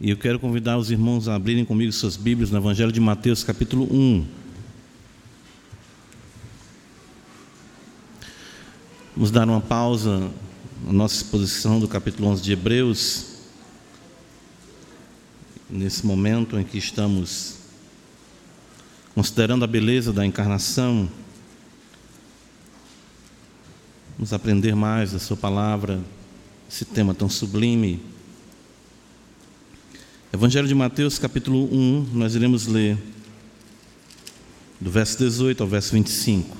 E eu quero convidar os irmãos a abrirem comigo suas Bíblias no Evangelho de Mateus, capítulo 1. Vamos dar uma pausa na nossa exposição do capítulo 11 de Hebreus, nesse momento em que estamos considerando a beleza da encarnação. Vamos aprender mais da Sua palavra, esse tema tão sublime. Evangelho de Mateus, capítulo 1, nós iremos ler do verso 18 ao verso 25.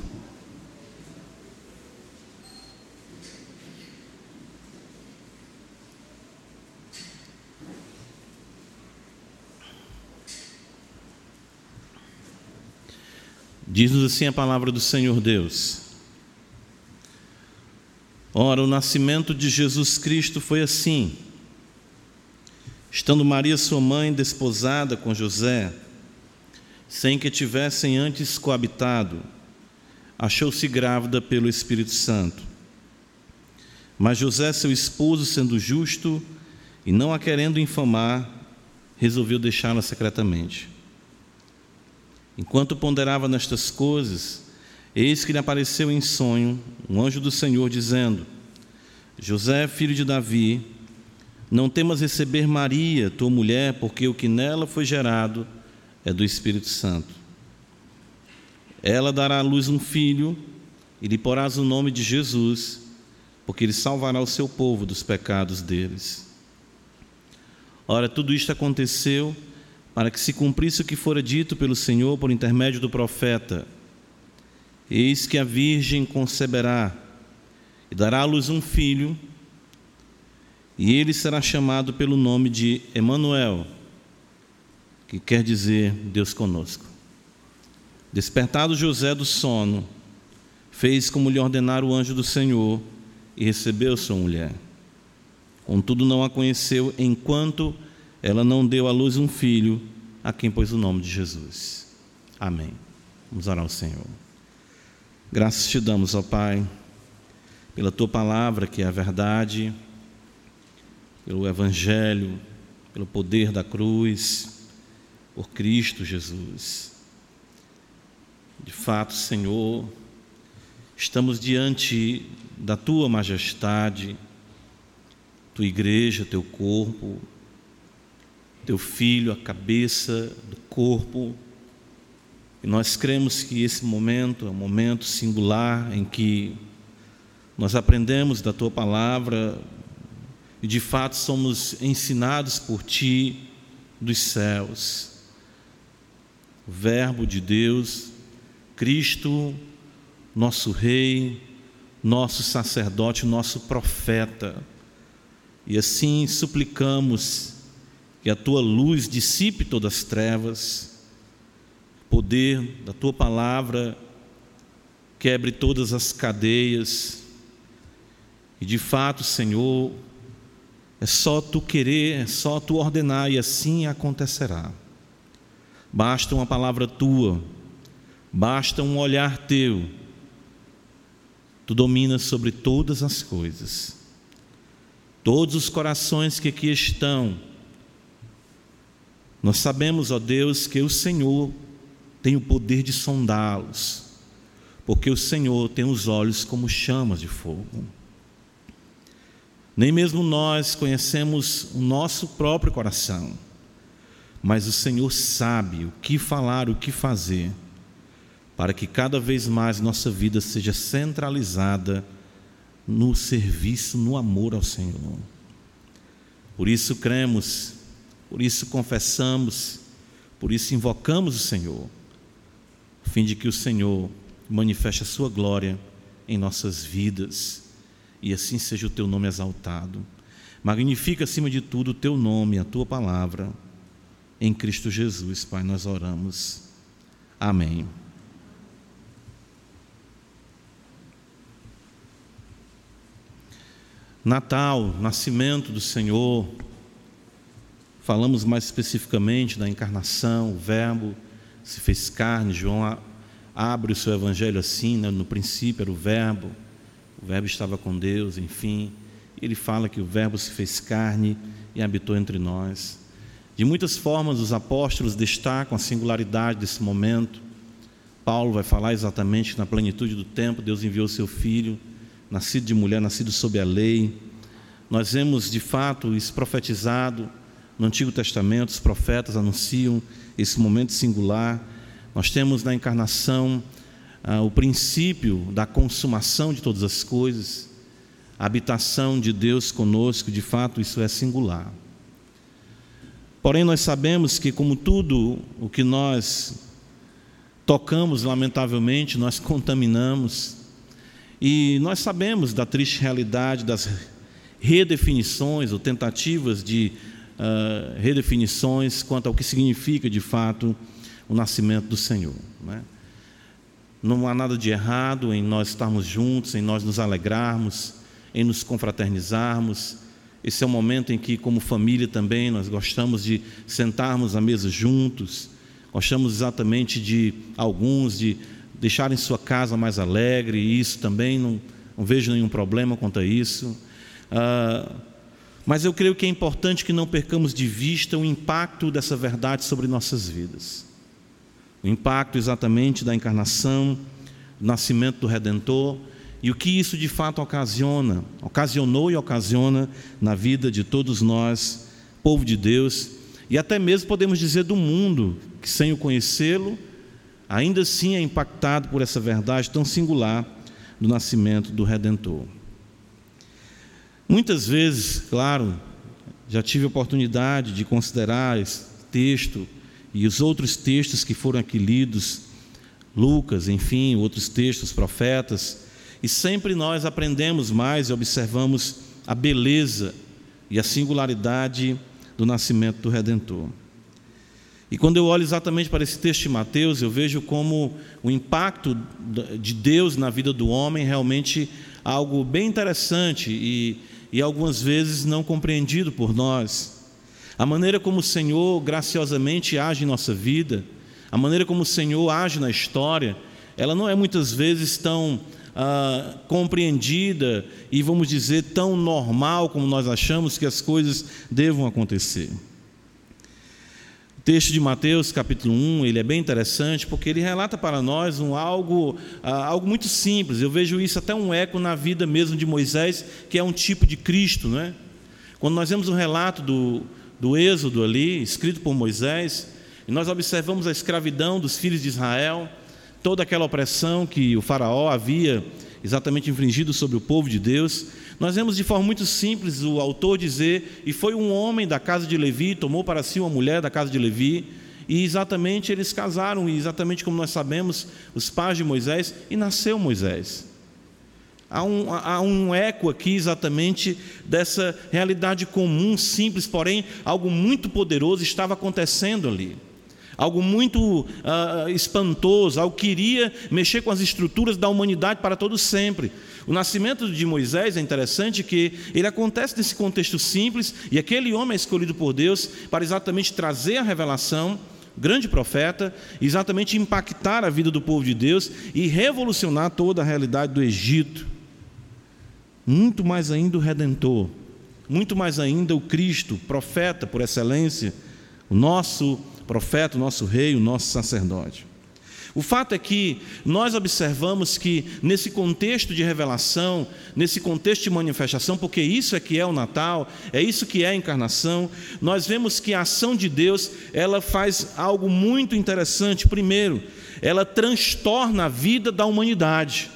Diz-nos assim a palavra do Senhor Deus. Ora, o nascimento de Jesus Cristo foi assim. Estando Maria, sua mãe, desposada com José, sem que tivessem antes coabitado, achou-se grávida pelo Espírito Santo. Mas José, seu esposo, sendo justo e não a querendo infamar, resolveu deixá-la secretamente. Enquanto ponderava nestas coisas, eis que lhe apareceu em sonho um anjo do Senhor, dizendo: José, filho de Davi, não temas receber Maria, tua mulher, porque o que nela foi gerado é do Espírito Santo. Ela dará à luz um filho, e lhe porás o nome de Jesus, porque ele salvará o seu povo dos pecados deles. Ora, tudo isto aconteceu para que se cumprisse o que fora dito pelo Senhor por intermédio do profeta: Eis que a Virgem conceberá e dará à luz um filho, e ele será chamado pelo nome de Emanuel, que quer dizer Deus conosco. Despertado José do sono, fez como lhe ordenara o anjo do Senhor e recebeu sua mulher. Contudo, não a conheceu enquanto ela não deu à luz um filho, a quem pôs o nome de Jesus. Amém. Vamos orar ao Senhor. Graças te damos, ó Pai, pela tua palavra, que é a verdade, pelo Evangelho, pelo poder da cruz, por Cristo Jesus. De fato, Senhor, estamos diante da tua majestade, tua igreja, teu corpo, teu filho, a cabeça do corpo. E nós cremos que esse momento é um momento singular em que nós aprendemos da tua palavra e de fato somos ensinados por ti dos céus. O Verbo de Deus, Cristo, nosso Rei, nosso sacerdote, nosso profeta. E assim suplicamos que a tua luz dissipe todas as trevas, poder da tua palavra quebre todas as cadeias, e de fato, Senhor, é só tu querer, é só tu ordenar, e assim acontecerá. Basta uma palavra tua, basta um olhar teu, tu dominas sobre todas as coisas. Todos os corações que aqui estão, nós sabemos, ó Deus, que o Senhor tem o poder de sondá-los, porque o Senhor tem os olhos como chamas de fogo. Nem mesmo nós conhecemos o nosso próprio coração, mas o Senhor sabe o que falar, o que fazer, para que cada vez mais nossa vida seja centralizada no serviço, no amor ao Senhor. Por isso cremos por isso confessamos, por isso invocamos o Senhor, a fim de que o Senhor manifeste a sua glória em nossas vidas e assim seja o teu nome exaltado. Magnifica acima de tudo o teu nome, a tua palavra. Em Cristo Jesus, Pai, nós oramos. Amém. Natal, nascimento do Senhor, Falamos mais especificamente da encarnação, o Verbo se fez carne. João abre o seu evangelho assim: né? no princípio era o Verbo, o Verbo estava com Deus, enfim. Ele fala que o Verbo se fez carne e habitou entre nós. De muitas formas, os apóstolos destacam a singularidade desse momento. Paulo vai falar exatamente que na plenitude do tempo Deus enviou seu filho, nascido de mulher, nascido sob a lei. Nós vemos de fato isso profetizado no Antigo Testamento, os profetas anunciam esse momento singular. Nós temos na encarnação ah, o princípio da consumação de todas as coisas, a habitação de Deus conosco, de fato, isso é singular. Porém, nós sabemos que, como tudo o que nós tocamos, lamentavelmente, nós contaminamos, e nós sabemos da triste realidade das redefinições ou tentativas de uh, redefinições quanto ao que significa de fato o nascimento do Senhor. Né? Não há nada de errado em nós estarmos juntos, em nós nos alegrarmos, em nos confraternizarmos. Esse é o momento em que, como família também, nós gostamos de sentarmos à mesa juntos, gostamos exatamente de alguns de deixarem sua casa mais alegre, e isso também não, não vejo nenhum problema quanto a isso. Ah, mas eu creio que é importante que não percamos de vista o impacto dessa verdade sobre nossas vidas. O impacto exatamente da encarnação, do nascimento do Redentor e o que isso de fato ocasiona, ocasionou e ocasiona na vida de todos nós, povo de Deus, e até mesmo podemos dizer do mundo, que sem o conhecê-lo, ainda assim é impactado por essa verdade tão singular do nascimento do Redentor. Muitas vezes, claro, já tive oportunidade de considerar esse texto e os outros textos que foram aqui lidos, Lucas, enfim, outros textos, profetas, e sempre nós aprendemos mais e observamos a beleza e a singularidade do nascimento do Redentor. E quando eu olho exatamente para esse texto de Mateus, eu vejo como o impacto de Deus na vida do homem realmente algo bem interessante e e algumas vezes não compreendido por nós. A maneira como o Senhor graciosamente age em nossa vida, a maneira como o Senhor age na história, ela não é muitas vezes tão ah, compreendida e, vamos dizer, tão normal como nós achamos que as coisas devam acontecer texto de Mateus, capítulo 1, ele é bem interessante porque ele relata para nós um algo, ah, algo muito simples. Eu vejo isso até um eco na vida mesmo de Moisés, que é um tipo de Cristo, não é? Quando nós vemos o relato do, do Êxodo ali, escrito por Moisés, e nós observamos a escravidão dos filhos de Israel, toda aquela opressão que o faraó havia exatamente infringido sobre o povo de Deus, nós vemos de forma muito simples o autor dizer: E foi um homem da casa de Levi, tomou para si uma mulher da casa de Levi, e exatamente eles casaram, e exatamente como nós sabemos, os pais de Moisés, e nasceu Moisés. Há um, há um eco aqui exatamente dessa realidade comum, simples, porém algo muito poderoso estava acontecendo ali algo muito uh, espantoso, algo que iria mexer com as estruturas da humanidade para todo sempre. O nascimento de Moisés é interessante que ele acontece nesse contexto simples e aquele homem é escolhido por Deus para exatamente trazer a revelação, grande profeta, exatamente impactar a vida do povo de Deus e revolucionar toda a realidade do Egito. Muito mais ainda o redentor, muito mais ainda o Cristo, profeta por excelência, o nosso profeta, o nosso rei, o nosso sacerdote. O fato é que nós observamos que nesse contexto de revelação, nesse contexto de manifestação, porque isso é que é o Natal, é isso que é a encarnação, nós vemos que a ação de Deus, ela faz algo muito interessante. Primeiro, ela transtorna a vida da humanidade.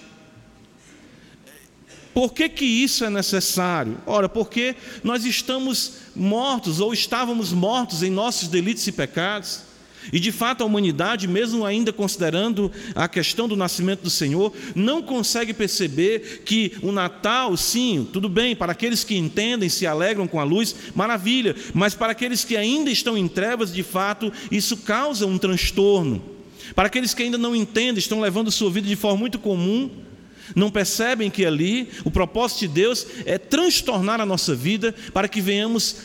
Por que, que isso é necessário? Ora, porque nós estamos mortos ou estávamos mortos em nossos delitos e pecados. E de fato a humanidade, mesmo ainda considerando a questão do nascimento do Senhor, não consegue perceber que o Natal, sim, tudo bem, para aqueles que entendem, se alegram com a luz, maravilha, mas para aqueles que ainda estão em trevas, de fato, isso causa um transtorno. Para aqueles que ainda não entendem, estão levando sua vida de forma muito comum, não percebem que ali o propósito de Deus é transtornar a nossa vida para que venhamos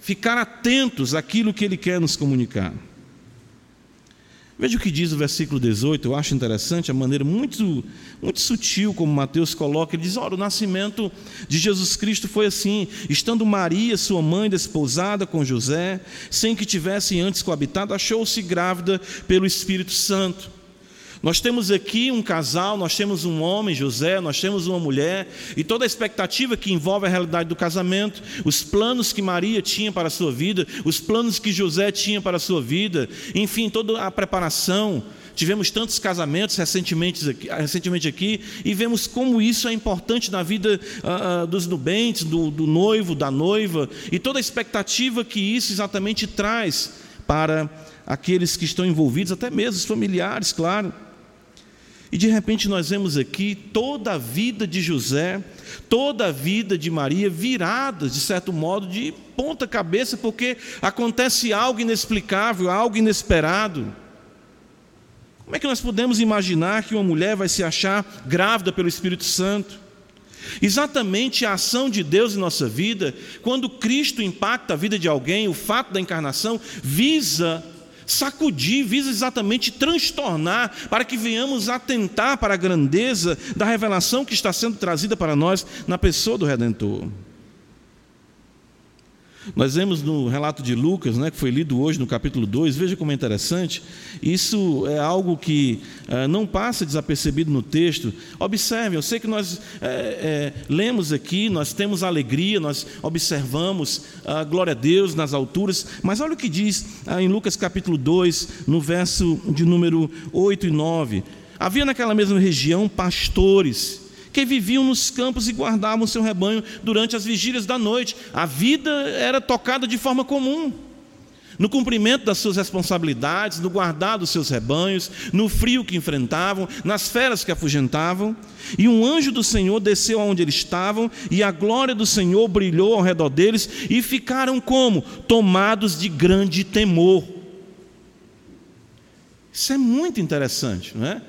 ficar atentos àquilo que Ele quer nos comunicar. Veja o que diz o versículo 18, eu acho interessante a maneira muito, muito sutil como Mateus coloca. Ele diz: Ora, o nascimento de Jesus Cristo foi assim: estando Maria, sua mãe, desposada com José, sem que tivessem antes coabitado, achou-se grávida pelo Espírito Santo. Nós temos aqui um casal, nós temos um homem, José, nós temos uma mulher, e toda a expectativa que envolve a realidade do casamento, os planos que Maria tinha para a sua vida, os planos que José tinha para a sua vida, enfim, toda a preparação. Tivemos tantos casamentos recentemente aqui, recentemente aqui e vemos como isso é importante na vida uh, dos nubentes, do, do noivo, da noiva, e toda a expectativa que isso exatamente traz para aqueles que estão envolvidos, até mesmo os familiares, claro. E de repente nós vemos aqui toda a vida de José, toda a vida de Maria virada, de certo modo, de ponta cabeça, porque acontece algo inexplicável, algo inesperado. Como é que nós podemos imaginar que uma mulher vai se achar grávida pelo Espírito Santo? Exatamente a ação de Deus em nossa vida, quando Cristo impacta a vida de alguém, o fato da encarnação visa sacudir, visa exatamente transtornar, para que venhamos atentar para a grandeza da revelação que está sendo trazida para nós na pessoa do Redentor. Nós vemos no relato de Lucas, né, que foi lido hoje no capítulo 2, veja como é interessante, isso é algo que é, não passa desapercebido no texto. Observe, eu sei que nós é, é, lemos aqui, nós temos alegria, nós observamos a glória a Deus nas alturas, mas olha o que diz ah, em Lucas capítulo 2, no verso de número 8 e 9. Havia naquela mesma região pastores que viviam nos campos e guardavam seu rebanho durante as vigílias da noite. A vida era tocada de forma comum. No cumprimento das suas responsabilidades, no guardar dos seus rebanhos, no frio que enfrentavam, nas feras que afugentavam. E um anjo do Senhor desceu aonde eles estavam, e a glória do Senhor brilhou ao redor deles, e ficaram como? Tomados de grande temor. Isso é muito interessante, não é?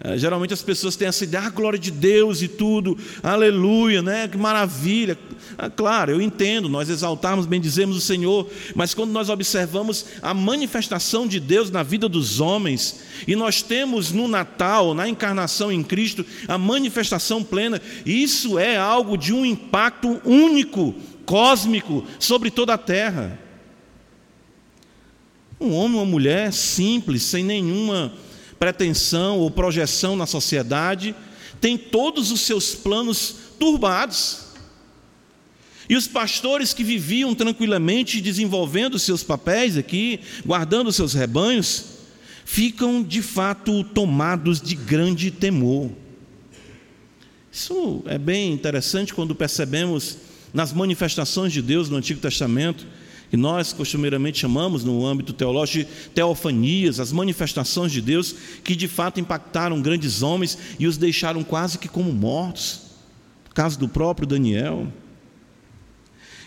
É, geralmente as pessoas têm essa ideia, ah, glória de Deus e tudo, aleluia, né? que maravilha. Ah, claro, eu entendo, nós exaltamos, bendizemos o Senhor, mas quando nós observamos a manifestação de Deus na vida dos homens, e nós temos no Natal, na encarnação em Cristo, a manifestação plena, isso é algo de um impacto único, cósmico, sobre toda a terra. Um homem, uma mulher simples, sem nenhuma pretensão ou projeção na sociedade, tem todos os seus planos turbados. E os pastores que viviam tranquilamente desenvolvendo seus papéis aqui, guardando seus rebanhos, ficam de fato tomados de grande temor. Isso é bem interessante quando percebemos nas manifestações de Deus no Antigo Testamento que nós costumeiramente chamamos no âmbito teológico de teofanias, as manifestações de Deus que de fato impactaram grandes homens e os deixaram quase que como mortos. No caso do próprio Daniel.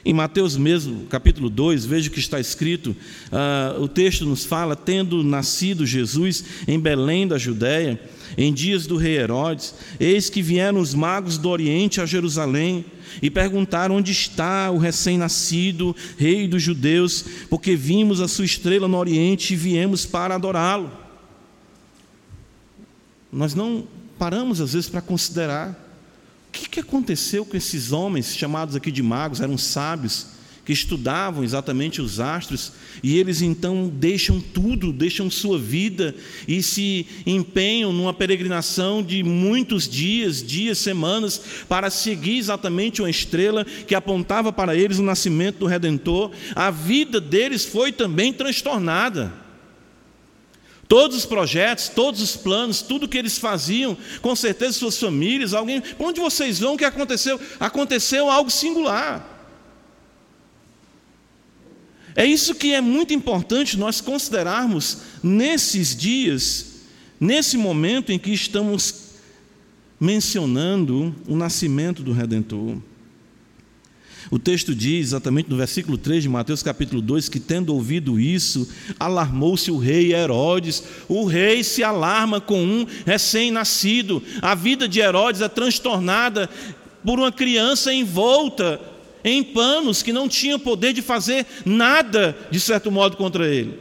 Em Mateus mesmo, capítulo 2, veja o que está escrito, uh, o texto nos fala: tendo nascido Jesus em Belém da Judéia, em dias do rei Herodes, eis que vieram os magos do Oriente a Jerusalém e perguntaram onde está o recém-nascido rei dos judeus, porque vimos a sua estrela no Oriente e viemos para adorá-lo. Nós não paramos às vezes para considerar que, que aconteceu com esses homens chamados aqui de magos, eram sábios, que estudavam exatamente os astros, e eles então deixam tudo, deixam sua vida e se empenham numa peregrinação de muitos dias, dias, semanas, para seguir exatamente uma estrela que apontava para eles o nascimento do Redentor. A vida deles foi também transtornada. Todos os projetos, todos os planos, tudo que eles faziam, com certeza suas famílias, alguém, onde vocês vão, o que aconteceu? Aconteceu algo singular. É isso que é muito importante nós considerarmos nesses dias, nesse momento em que estamos mencionando o nascimento do Redentor. O texto diz, exatamente no versículo 3 de Mateus capítulo 2, que tendo ouvido isso, alarmou-se o rei Herodes. O rei se alarma com um recém-nascido. A vida de Herodes é transtornada por uma criança envolta em panos que não tinham poder de fazer nada, de certo modo, contra ele.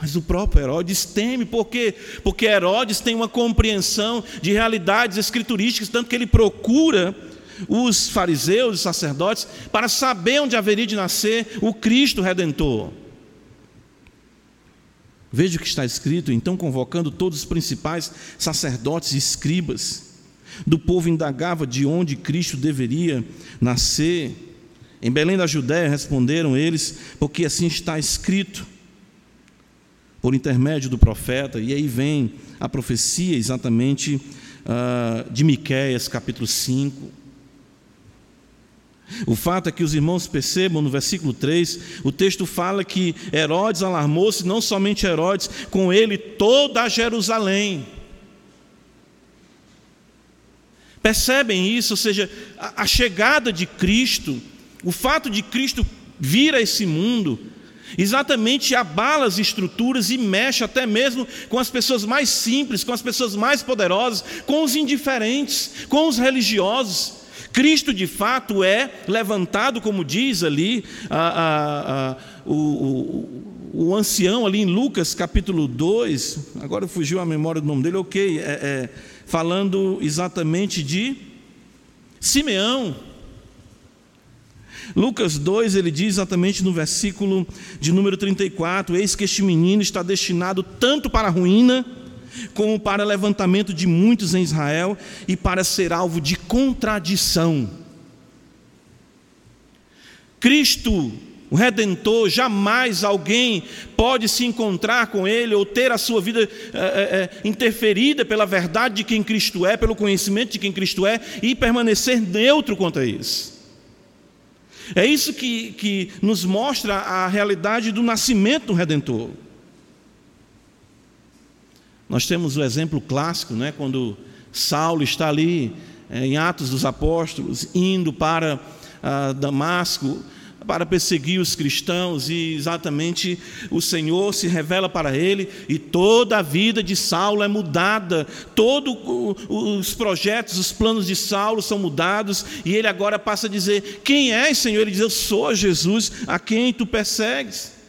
Mas o próprio Herodes teme, por quê? Porque Herodes tem uma compreensão de realidades escriturísticas, tanto que ele procura os fariseus, os sacerdotes, para saber onde haveria de nascer o Cristo Redentor. Veja o que está escrito, então, convocando todos os principais sacerdotes e escribas do povo, indagava de onde Cristo deveria nascer. Em Belém da Judéia responderam eles, porque assim está escrito por intermédio do profeta, e aí vem a profecia exatamente uh, de Miquéias, capítulo 5. O fato é que os irmãos percebam no versículo 3, o texto fala que Herodes alarmou-se, não somente Herodes, com ele toda Jerusalém. Percebem isso? Ou seja, a, a chegada de Cristo, o fato de Cristo vir a esse mundo, Exatamente abala as estruturas e mexe até mesmo com as pessoas mais simples, com as pessoas mais poderosas, com os indiferentes, com os religiosos. Cristo de fato é levantado, como diz ali a, a, a, o, o, o, ancião ali em Lucas capítulo 2, agora fugiu a memória do nome dele, ok, é, é, falando exatamente de Simeão. Lucas 2, ele diz exatamente no versículo de número 34: Eis que este menino está destinado tanto para a ruína, como para levantamento de muitos em Israel e para ser alvo de contradição. Cristo, o Redentor, jamais alguém pode se encontrar com Ele ou ter a sua vida é, é, interferida pela verdade de quem Cristo é, pelo conhecimento de quem Cristo é e permanecer neutro quanto a isso. É isso que, que nos mostra a realidade do nascimento do Redentor. Nós temos o exemplo clássico, né, quando Saulo está ali é, em Atos dos Apóstolos, indo para ah, Damasco, para perseguir os cristãos e exatamente o Senhor se revela para ele e toda a vida de Saulo é mudada, todos os projetos, os planos de Saulo são mudados e ele agora passa a dizer: Quem és, Senhor? Ele diz: Eu sou Jesus, a quem tu persegues.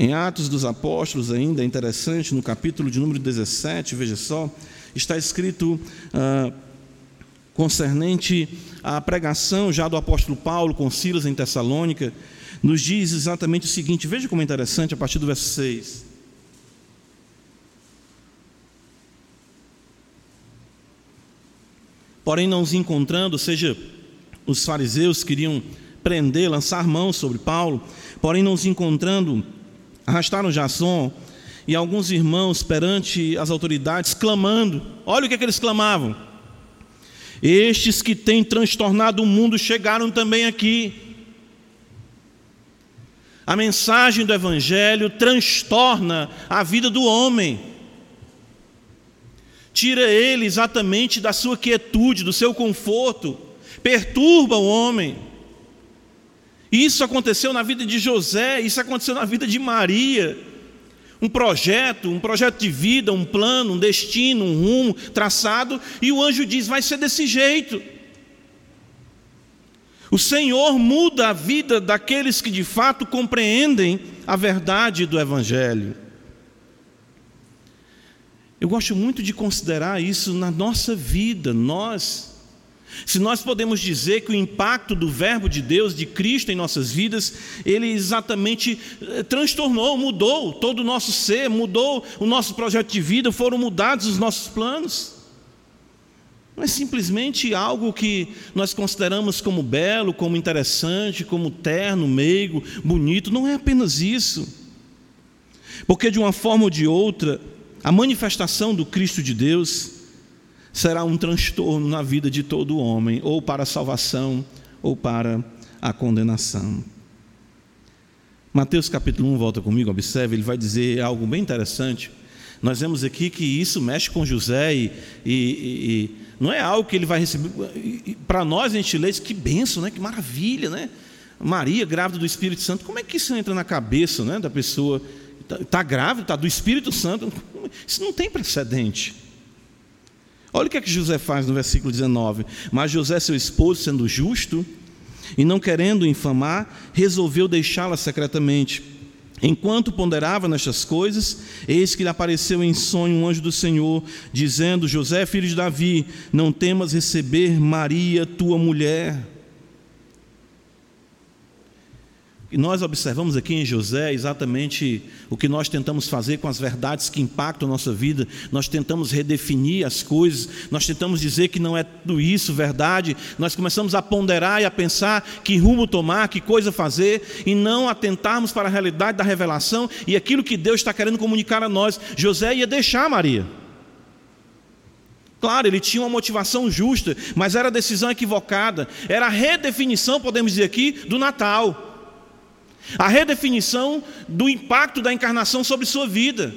Em Atos dos Apóstolos, ainda é interessante, no capítulo de número 17, veja só, está escrito. Uh, concernente à pregação já do apóstolo Paulo com Silas em Tessalônica, nos diz exatamente o seguinte: veja como é interessante a partir do verso 6. Porém, não os encontrando, ou seja, os fariseus queriam prender, lançar mão sobre Paulo, porém, não os encontrando, arrastaram Jasson e alguns irmãos perante as autoridades, clamando. Olha o que, é que eles clamavam estes que têm transtornado o mundo chegaram também aqui. A mensagem do Evangelho transtorna a vida do homem, tira ele exatamente da sua quietude, do seu conforto, perturba o homem. Isso aconteceu na vida de José, isso aconteceu na vida de Maria um projeto, um projeto de vida, um plano, um destino, um rumo traçado, e o anjo diz: vai ser desse jeito. O Senhor muda a vida daqueles que de fato compreendem a verdade do Evangelho. Eu gosto muito de considerar isso na nossa vida, nós se nós podemos dizer que o impacto do Verbo de Deus, de Cristo em nossas vidas, ele exatamente eh, transtornou, mudou todo o nosso ser, mudou o nosso projeto de vida, foram mudados os nossos planos. Não é simplesmente algo que nós consideramos como belo, como interessante, como terno, meigo, bonito, não é apenas isso. Porque de uma forma ou de outra, a manifestação do Cristo de Deus, será um transtorno na vida de todo homem, ou para a salvação, ou para a condenação. Mateus capítulo 1, volta comigo, observe, ele vai dizer algo bem interessante. Nós vemos aqui que isso mexe com José e, e, e não é algo que ele vai receber. Para nós, isso, que benção, né? que maravilha, né? Maria, grávida do Espírito Santo, como é que isso entra na cabeça né, da pessoa? Está tá grávida, está do Espírito Santo, isso não tem precedente. Olha o que é que José faz no versículo 19. Mas José, seu esposo, sendo justo E não querendo infamar, resolveu deixá-la secretamente. Enquanto ponderava nestas coisas, eis que lhe apareceu em sonho um anjo do Senhor, dizendo: José, filho de Davi, não temas receber Maria, tua mulher E nós observamos aqui em José exatamente o que nós tentamos fazer com as verdades que impactam a nossa vida. Nós tentamos redefinir as coisas, nós tentamos dizer que não é tudo isso verdade. Nós começamos a ponderar e a pensar que rumo tomar, que coisa fazer, e não atentarmos para a realidade da revelação e aquilo que Deus está querendo comunicar a nós. José ia deixar Maria. Claro, ele tinha uma motivação justa, mas era decisão equivocada. Era a redefinição, podemos dizer aqui, do Natal a redefinição do impacto da encarnação sobre sua vida.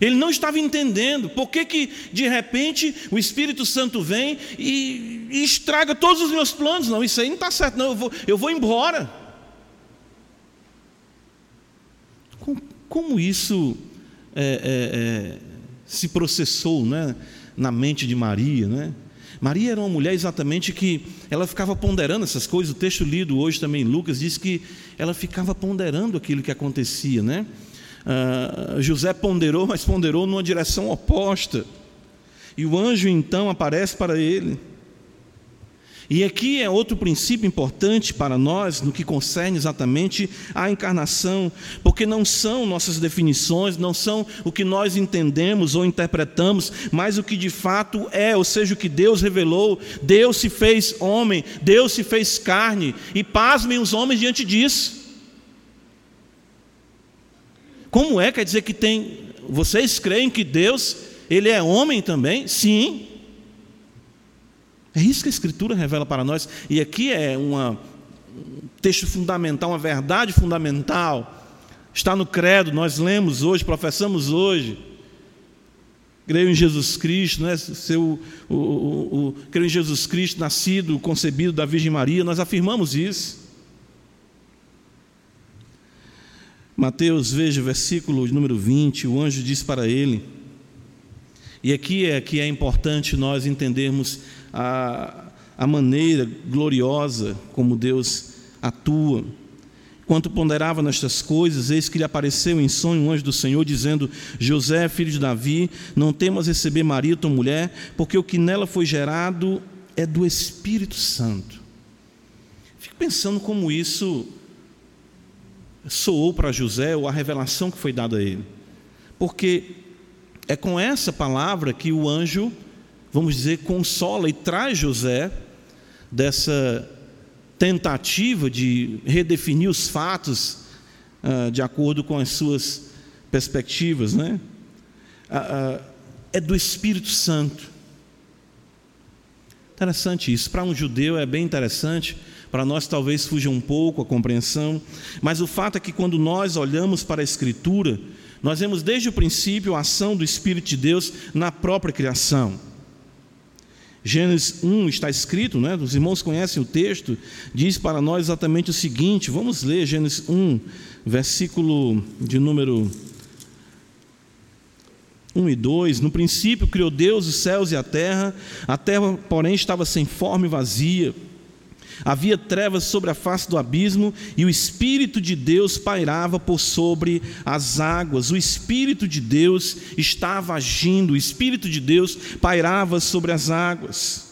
Ele não estava entendendo por que, que de repente o Espírito Santo vem e, e estraga todos os meus planos. Não, isso aí não está certo, não, eu vou, eu vou embora. Como, como isso é, é, é, se processou né, na mente de Maria? Né? Maria era uma mulher exatamente que ela ficava ponderando essas coisas. O texto lido hoje também, Lucas, diz que ela ficava ponderando aquilo que acontecia, né? Uh, José ponderou, mas ponderou numa direção oposta. E o anjo então aparece para ele e aqui é outro princípio importante para nós no que concerne exatamente à encarnação, porque não são nossas definições, não são o que nós entendemos ou interpretamos, mas o que de fato é, ou seja, o que Deus revelou. Deus se fez homem, Deus se fez carne, e pasmem os homens diante disso. Como é? Quer dizer que tem. Vocês creem que Deus, Ele é homem também? Sim. É isso que a Escritura revela para nós. E aqui é uma, um texto fundamental, uma verdade fundamental. Está no credo, nós lemos hoje, professamos hoje. Creio em Jesus Cristo, né? Seu, o, o, o, creio em Jesus Cristo, nascido, concebido da Virgem Maria, nós afirmamos isso. Mateus, veja, versículo número 20, o anjo diz para ele, e aqui é que é importante nós entendermos a, a maneira gloriosa como Deus atua. Enquanto ponderava nestas coisas, eis que lhe apareceu em sonho um anjo do Senhor, dizendo: José, filho de Davi, não temas receber Maria, tua mulher, porque o que nela foi gerado é do Espírito Santo. Fico pensando como isso soou para José, ou a revelação que foi dada a ele. Porque é com essa palavra que o anjo vamos dizer, consola e traz José dessa tentativa de redefinir os fatos uh, de acordo com as suas perspectivas, né? Uh, uh, é do Espírito Santo. Interessante isso. Para um judeu é bem interessante. Para nós talvez fuja um pouco a compreensão, mas o fato é que quando nós olhamos para a Escritura, nós vemos desde o princípio a ação do Espírito de Deus na própria criação. Gênesis 1 está escrito, né? os irmãos conhecem o texto, diz para nós exatamente o seguinte: vamos ler Gênesis 1, versículo de número 1 e 2: No princípio criou Deus os céus e a terra, a terra, porém, estava sem forma e vazia Havia trevas sobre a face do abismo e o Espírito de Deus pairava por sobre as águas. O Espírito de Deus estava agindo, o Espírito de Deus pairava sobre as águas.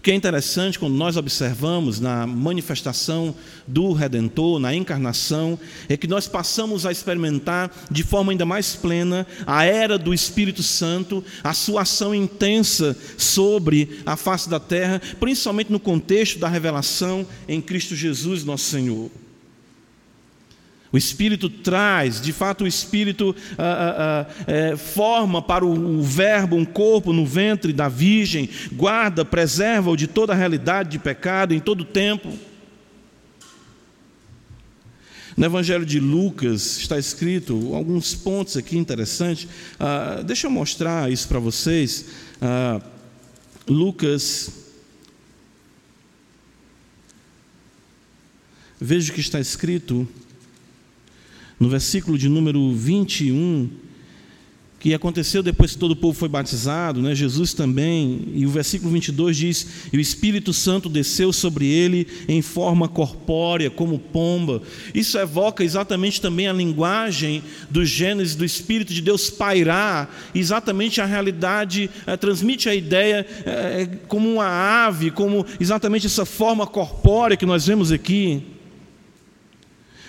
O que é interessante quando nós observamos na manifestação do Redentor, na encarnação, é que nós passamos a experimentar de forma ainda mais plena a era do Espírito Santo, a sua ação intensa sobre a face da terra, principalmente no contexto da revelação em Cristo Jesus, nosso Senhor. O Espírito traz, de fato, o Espírito ah, ah, ah, é, forma para o, o, Verbo um corpo no ventre da Virgem, guarda, preserva-o de toda a realidade de pecado em todo o tempo. No Evangelho de Lucas está escrito alguns pontos aqui interessantes. Ah, deixa eu mostrar isso para vocês. Ah, Lucas. Veja o que está escrito no versículo de número 21, que aconteceu depois que todo o povo foi batizado, né? Jesus também, e o versículo 22 diz: E o Espírito Santo desceu sobre ele em forma corpórea, como pomba. Isso evoca exatamente também a linguagem do Gênesis, do Espírito de Deus pairar, exatamente a realidade, é, transmite a ideia é, como uma ave, como exatamente essa forma corpórea que nós vemos aqui.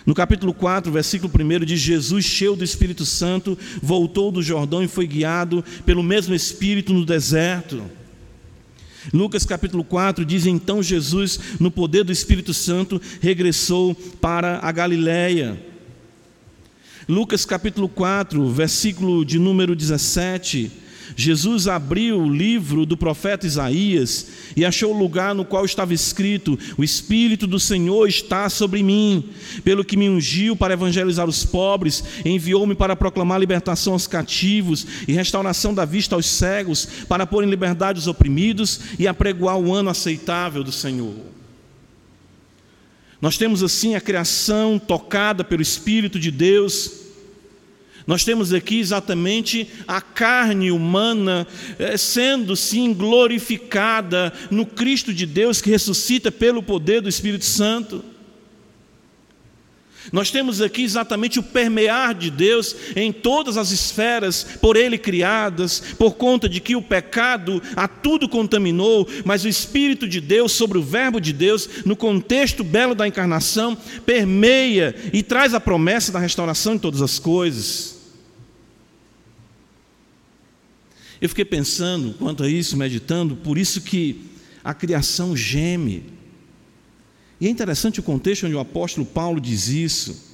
No capítulo 4, versículo 1 diz: Jesus, cheio do Espírito Santo, voltou do Jordão e foi guiado pelo mesmo Espírito no deserto. Lucas capítulo 4 diz: Então Jesus, no poder do Espírito Santo, regressou para a Galiléia. Lucas capítulo 4, versículo de número 17 Jesus abriu o livro do profeta Isaías e achou o lugar no qual estava escrito: O Espírito do Senhor está sobre mim, pelo que me ungiu para evangelizar os pobres, enviou-me para proclamar libertação aos cativos e restauração da vista aos cegos, para pôr em liberdade os oprimidos e apregoar o ano aceitável do Senhor. Nós temos assim a criação tocada pelo Espírito de Deus nós temos aqui exatamente a carne humana eh, sendo sim glorificada no Cristo de Deus que ressuscita pelo poder do Espírito Santo. Nós temos aqui exatamente o permear de Deus em todas as esferas por Ele criadas, por conta de que o pecado a tudo contaminou, mas o Espírito de Deus, sobre o Verbo de Deus, no contexto belo da encarnação, permeia e traz a promessa da restauração de todas as coisas. Eu fiquei pensando quanto a isso, meditando, por isso que a criação geme. E é interessante o contexto onde o apóstolo Paulo diz isso.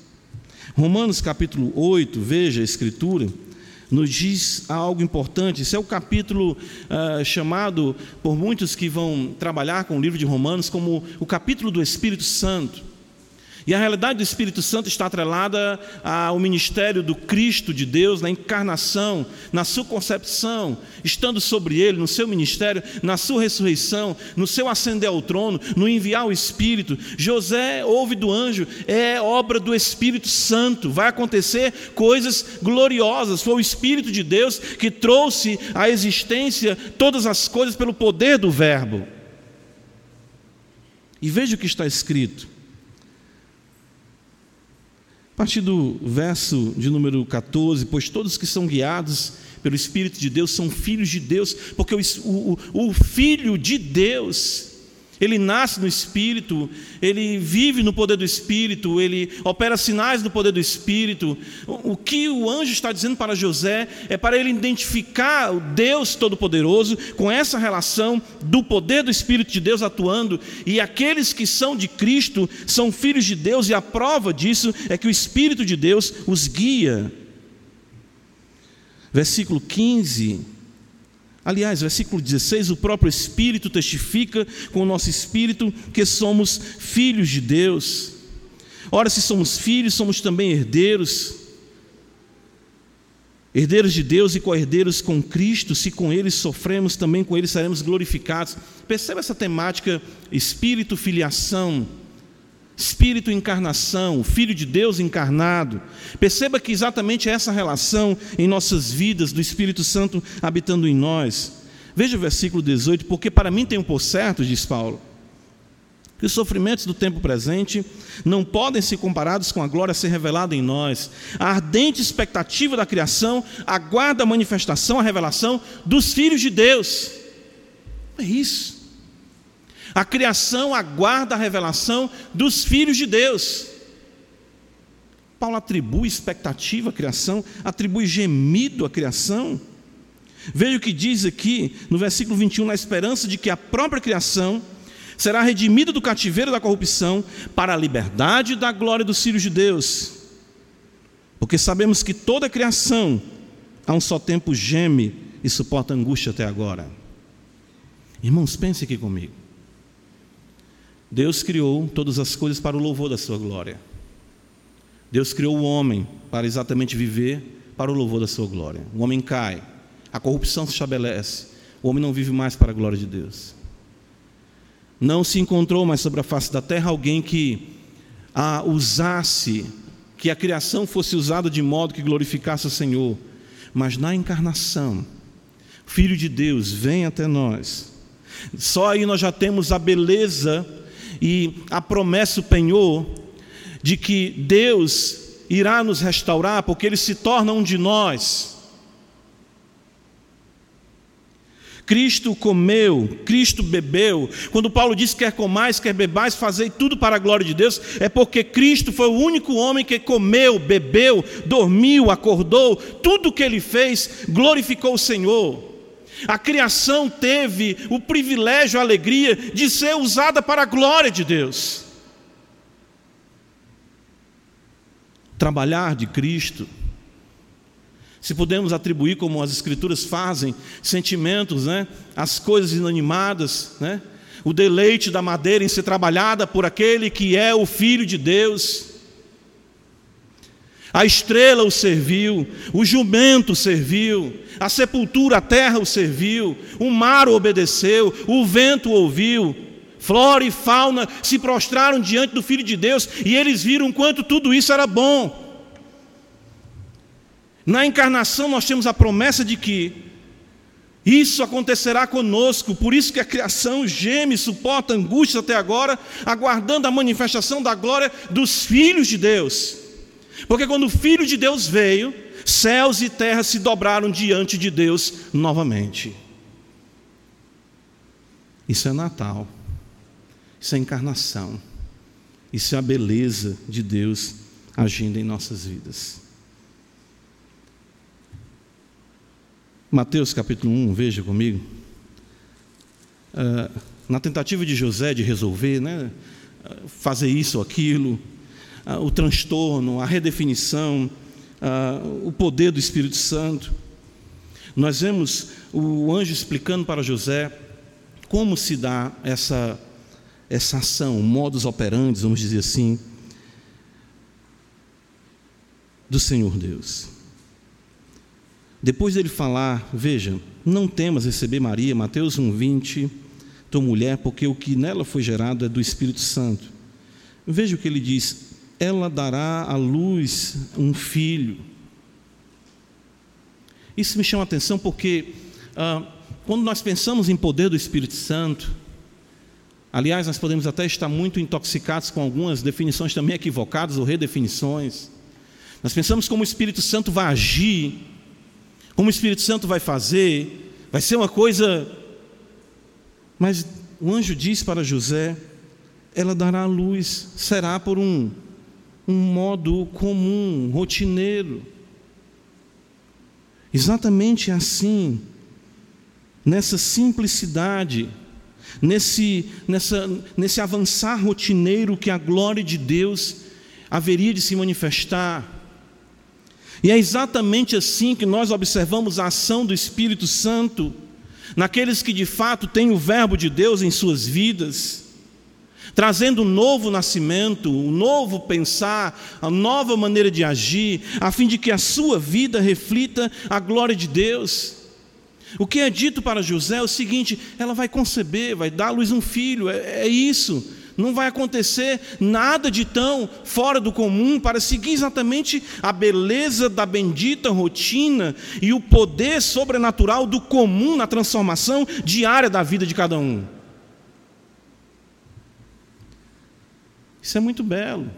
Romanos capítulo 8, veja a escritura, nos diz algo importante. Esse é o capítulo uh, chamado, por muitos que vão trabalhar com o livro de Romanos, como o capítulo do Espírito Santo. E a realidade do Espírito Santo está atrelada ao ministério do Cristo de Deus, na encarnação, na sua concepção, estando sobre ele, no seu ministério, na sua ressurreição, no seu ascender ao trono, no enviar o Espírito. José ouve do anjo, é obra do Espírito Santo, vai acontecer coisas gloriosas. Foi o Espírito de Deus que trouxe à existência todas as coisas pelo poder do Verbo. E veja o que está escrito. A partir do verso de número 14, pois todos que são guiados pelo Espírito de Deus são filhos de Deus, porque o, o, o Filho de Deus ele nasce no Espírito, ele vive no poder do Espírito, ele opera sinais no poder do Espírito. O que o anjo está dizendo para José é para ele identificar o Deus Todo-Poderoso com essa relação do poder do Espírito de Deus atuando, e aqueles que são de Cristo são filhos de Deus, e a prova disso é que o Espírito de Deus os guia. Versículo 15 Aliás, versículo 16: o próprio Espírito testifica com o nosso espírito que somos filhos de Deus. Ora, se somos filhos, somos também herdeiros. Herdeiros de Deus e co-herdeiros com Cristo, se com Ele sofremos, também com Ele seremos glorificados. Perceba essa temática espírito, filiação, espírito, encarnação, Filho de Deus encarnado. Perceba que exatamente essa relação em nossas vidas, do Espírito Santo habitando em nós. Veja o versículo 18: Porque para mim tem um por certo, diz Paulo, que os sofrimentos do tempo presente não podem ser comparados com a glória a ser revelada em nós. A ardente expectativa da criação aguarda a manifestação, a revelação dos filhos de Deus. É isso. A criação aguarda a revelação dos filhos de Deus. Paulo atribui expectativa à criação, atribui gemido à criação. Veja o que diz aqui no versículo 21, na esperança de que a própria criação será redimida do cativeiro da corrupção para a liberdade da glória dos filhos de Deus. Porque sabemos que toda a criação a um só tempo geme e suporta angústia até agora. Irmãos, pense aqui comigo. Deus criou todas as coisas para o louvor da sua glória. Deus criou o homem para exatamente viver para o louvor da sua glória. O homem cai, a corrupção se estabelece, o homem não vive mais para a glória de Deus. Não se encontrou mais sobre a face da terra alguém que a usasse, que a criação fosse usada de modo que glorificasse o Senhor. mas na encarnação, Filho de Deus vem até nós. Só aí nós já temos a beleza e a promessa, o penhor, de que Deus irá nos restaurar, porque Ele se torna um de nós. Cristo comeu, Cristo bebeu. Quando Paulo diz quer comais, quer bebais, fazei tudo para a glória de Deus, é porque Cristo foi o único homem que comeu, bebeu, dormiu, acordou, tudo que ele fez glorificou o Senhor. A criação teve o privilégio, a alegria de ser usada para a glória de Deus. Trabalhar de Cristo se podemos atribuir, como as Escrituras fazem, sentimentos, né? as coisas inanimadas, né? o deleite da madeira em ser trabalhada por aquele que é o Filho de Deus. A estrela o serviu, o jumento serviu, a sepultura, a terra o serviu, o mar o obedeceu, o vento o ouviu, flora e fauna se prostraram diante do Filho de Deus e eles viram quanto tudo isso era bom. Na encarnação nós temos a promessa de que isso acontecerá conosco, por isso que a criação geme, suporta angústia até agora, aguardando a manifestação da glória dos filhos de Deus. Porque quando o Filho de Deus veio, céus e terra se dobraram diante de Deus novamente. Isso é Natal, isso é encarnação, isso é a beleza de Deus agindo em nossas vidas. Mateus capítulo 1, veja comigo. Uh, na tentativa de José de resolver, né, fazer isso ou aquilo, uh, o transtorno, a redefinição, uh, o poder do Espírito Santo, nós vemos o anjo explicando para José como se dá essa, essa ação, modus operandi, vamos dizer assim, do Senhor Deus. Depois dele falar, veja, não temas receber Maria, Mateus 1,20, tua mulher, porque o que nela foi gerado é do Espírito Santo. Veja o que ele diz: ela dará à luz um filho. Isso me chama a atenção porque, ah, quando nós pensamos em poder do Espírito Santo, aliás, nós podemos até estar muito intoxicados com algumas definições também equivocadas ou redefinições. Nós pensamos como o Espírito Santo vai agir como o Espírito Santo vai fazer, vai ser uma coisa. Mas o anjo diz para José: ela dará a luz, será por um, um modo comum, rotineiro. Exatamente assim, nessa simplicidade, nesse, nessa, nesse avançar rotineiro que a glória de Deus haveria de se manifestar e é exatamente assim que nós observamos a ação do Espírito Santo naqueles que de fato têm o Verbo de Deus em suas vidas, trazendo um novo nascimento, um novo pensar, a nova maneira de agir, a fim de que a sua vida reflita a glória de Deus. O que é dito para José é o seguinte: ela vai conceber, vai dar à luz um filho, é, é isso não vai acontecer nada de tão fora do comum para seguir exatamente a beleza da bendita rotina e o poder sobrenatural do comum na transformação diária da vida de cada um. Isso é muito belo,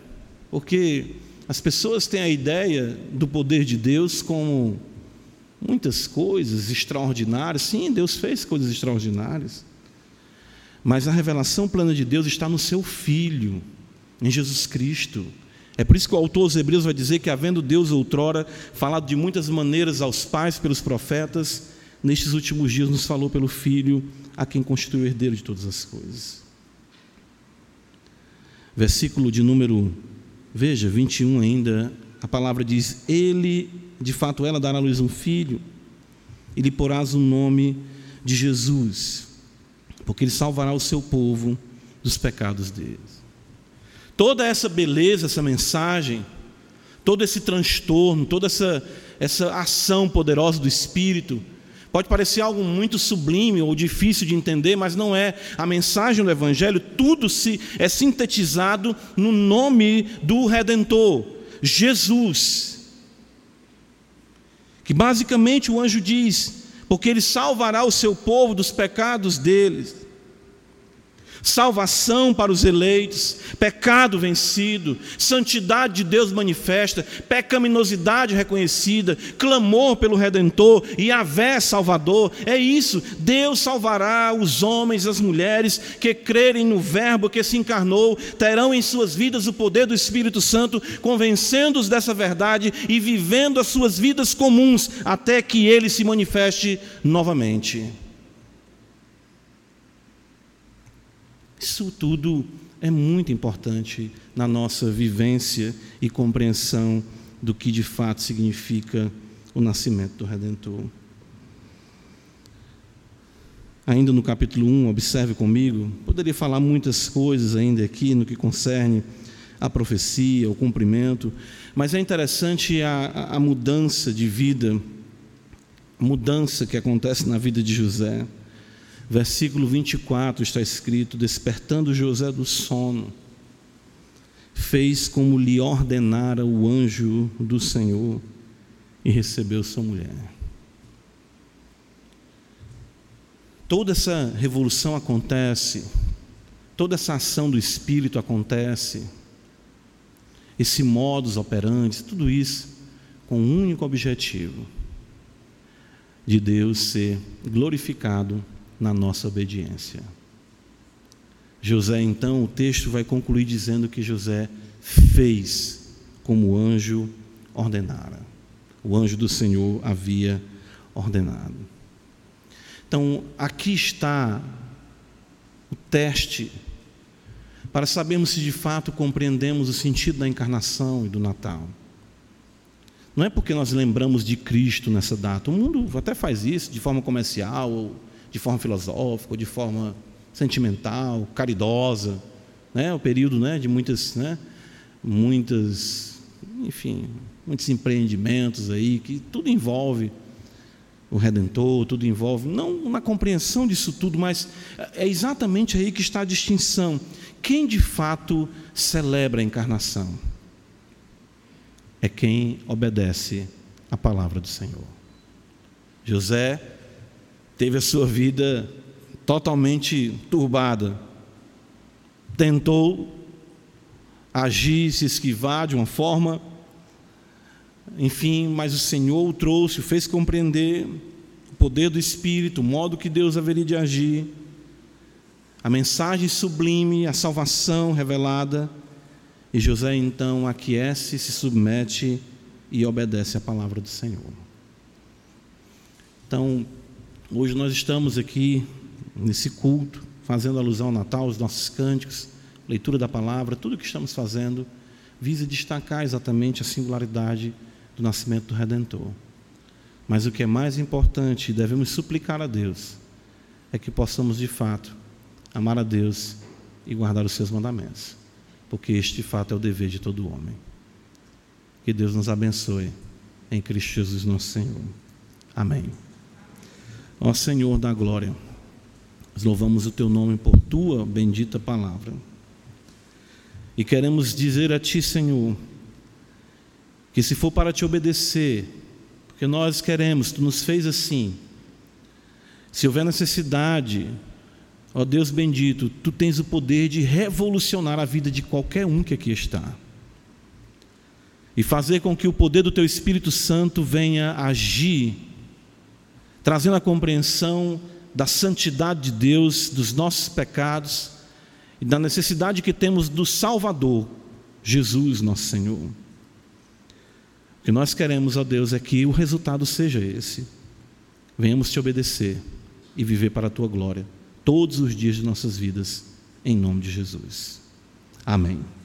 porque as pessoas têm a ideia do poder de Deus como muitas coisas extraordinárias. Sim, Deus fez coisas extraordinárias. Mas a revelação plana de Deus está no seu Filho, em Jesus Cristo. É por isso que o autor aos Hebreus vai dizer que, havendo Deus outrora falado de muitas maneiras aos pais pelos profetas, nestes últimos dias nos falou pelo Filho, a quem constituiu o herdeiro de todas as coisas. Versículo de número, veja, 21 ainda, a palavra diz: Ele, de fato, ela dará à luz um filho, e lhe porás o nome de Jesus porque Ele salvará o seu povo dos pecados deles. Toda essa beleza, essa mensagem, todo esse transtorno, toda essa, essa ação poderosa do Espírito, pode parecer algo muito sublime ou difícil de entender, mas não é. A mensagem do Evangelho, tudo se é sintetizado no nome do Redentor, Jesus Que basicamente o anjo diz: porque ele salvará o seu povo dos pecados deles salvação para os eleitos, pecado vencido, santidade de Deus manifesta, pecaminosidade reconhecida, clamor pelo Redentor e Vé Salvador. É isso, Deus salvará os homens e as mulheres que crerem no Verbo que se encarnou, terão em suas vidas o poder do Espírito Santo, convencendo-os dessa verdade e vivendo as suas vidas comuns até que ele se manifeste novamente. Isso tudo é muito importante na nossa vivência e compreensão do que de fato significa o nascimento do Redentor. Ainda no capítulo 1, observe comigo, poderia falar muitas coisas ainda aqui no que concerne a profecia, o cumprimento, mas é interessante a, a mudança de vida, mudança que acontece na vida de José. Versículo 24 está escrito: Despertando José do sono, fez como lhe ordenara o anjo do Senhor e recebeu sua mulher. Toda essa revolução acontece, toda essa ação do Espírito acontece, esse modus operandi, tudo isso com um único objetivo: de Deus ser glorificado na nossa obediência. José, então, o texto vai concluir dizendo que José fez como o anjo ordenara. O anjo do Senhor havia ordenado. Então, aqui está o teste para sabermos se de fato compreendemos o sentido da encarnação e do Natal. Não é porque nós lembramos de Cristo nessa data. O mundo até faz isso de forma comercial de forma filosófica, de forma sentimental, caridosa, né? O período, né, de muitas, né, muitas, enfim, muitos empreendimentos aí que tudo envolve o redentor, tudo envolve, não na compreensão disso tudo, mas é exatamente aí que está a distinção. Quem de fato celebra a encarnação? É quem obedece à palavra do Senhor. José teve a sua vida totalmente turbada. Tentou agir, se esquivar de uma forma, enfim, mas o Senhor o trouxe, o fez compreender o poder do Espírito, o modo que Deus haveria de agir, a mensagem sublime, a salvação revelada, e José então aquece, se submete e obedece à palavra do Senhor. Então, Hoje nós estamos aqui nesse culto, fazendo alusão ao Natal, os nossos cânticos, leitura da palavra, tudo o que estamos fazendo visa destacar exatamente a singularidade do nascimento do Redentor. Mas o que é mais importante, devemos suplicar a Deus, é que possamos de fato amar a Deus e guardar os seus mandamentos, porque este fato é o dever de todo homem. Que Deus nos abençoe em Cristo Jesus, nosso Senhor. Amém. Ó Senhor da glória, nós louvamos o teu nome por tua bendita palavra. E queremos dizer a ti, Senhor, que se for para te obedecer, porque nós queremos, tu nos fez assim. Se houver necessidade, ó Deus bendito, tu tens o poder de revolucionar a vida de qualquer um que aqui está. E fazer com que o poder do teu Espírito Santo venha agir trazendo a compreensão da santidade de Deus, dos nossos pecados e da necessidade que temos do Salvador, Jesus, nosso Senhor. O que nós queremos, ó Deus, é que o resultado seja esse. Venhamos te obedecer e viver para a tua glória todos os dias de nossas vidas, em nome de Jesus. Amém.